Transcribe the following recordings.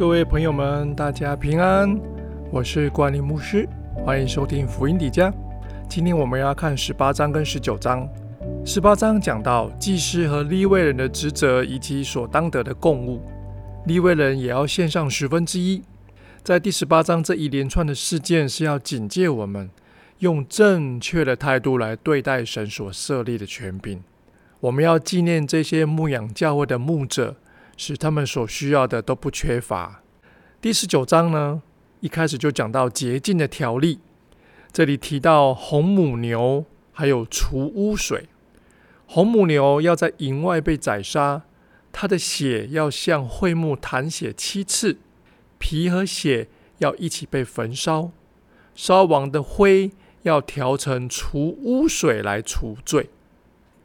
各位朋友们，大家平安，我是管理牧师，欢迎收听福音底家。今天我们要看十八章跟十九章。十八章讲到祭司和利未人的职责以及所当得的供物，利未人也要献上十分之一。在第十八章这一连串的事件是要警戒我们，用正确的态度来对待神所设立的权柄。我们要纪念这些牧养教会的牧者。使他们所需要的都不缺乏。第十九章呢，一开始就讲到洁净的条例。这里提到红母牛，还有除污水。红母牛要在营外被宰杀，它的血要向会幕弹血七次，皮和血要一起被焚烧，烧完的灰要调成除污水来除罪。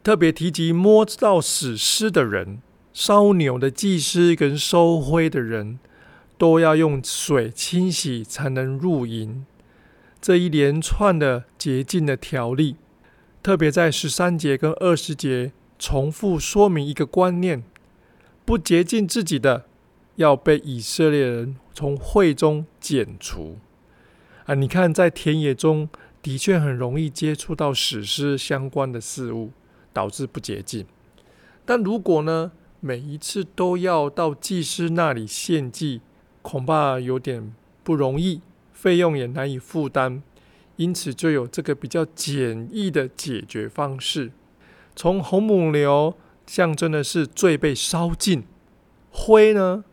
特别提及摸到死尸的人。烧牛的祭司跟收灰的人都要用水清洗才能入营。这一连串的洁净的条例，特别在十三节跟二十节重复说明一个观念：不洁净自己的，要被以色列人从会中剪除。啊，你看在田野中的确很容易接触到史诗相关的事物，导致不洁净。但如果呢？每一次都要到祭司那里献祭，恐怕有点不容易，费用也难以负担，因此就有这个比较简易的解决方式。从红母牛象征的是罪被烧尽，灰呢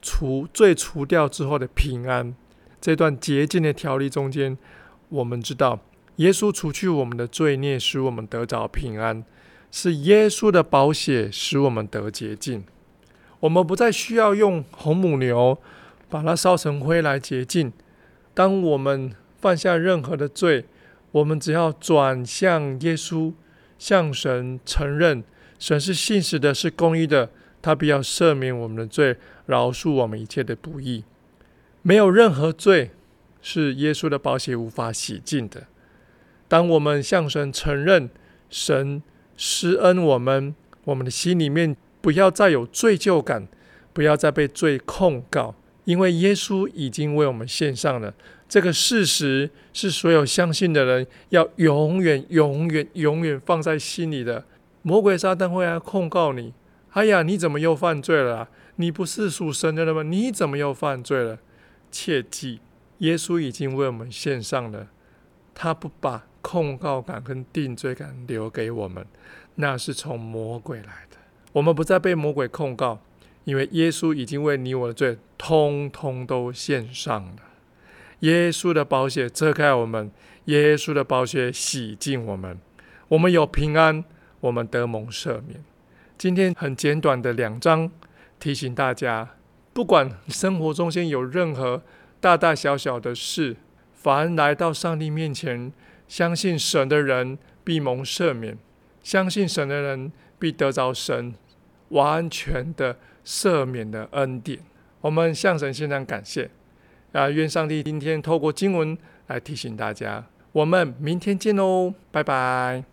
除罪除掉之后的平安。这段洁净的条例中间，我们知道耶稣除去我们的罪孽，使我们得着平安。是耶稣的宝血使我们得洁净，我们不再需要用红母牛把它烧成灰来洁净。当我们犯下任何的罪，我们只要转向耶稣，向神承认神是信实的，是公义的，他必要赦免我们的罪，饶恕我们一切的不义。没有任何罪是耶稣的宝血无法洗净的。当我们向神承认神。施恩，我们我们的心里面不要再有罪疚感，不要再被罪控告，因为耶稣已经为我们献上了。这个事实是所有相信的人要永远、永远、永远放在心里的。魔鬼撒旦会来控告你：“哎呀，你怎么又犯罪了？你不是属神的了吗？你怎么又犯罪了？”切记，耶稣已经为我们献上了，他不把。控告感跟定罪感留给我们，那是从魔鬼来的。我们不再被魔鬼控告，因为耶稣已经为你我的罪通通都献上了。耶稣的宝血遮盖我们，耶稣的宝血洗净我们，我们有平安，我们得蒙赦免。今天很简短的两章，提醒大家，不管生活中间有任何大大小小的事，凡来到上帝面前。相信神的人必蒙赦免，相信神的人必得着神完全的赦免的恩典。我们向神献上感谢啊！愿上帝今天透过经文来提醒大家。我们明天见喽，拜拜。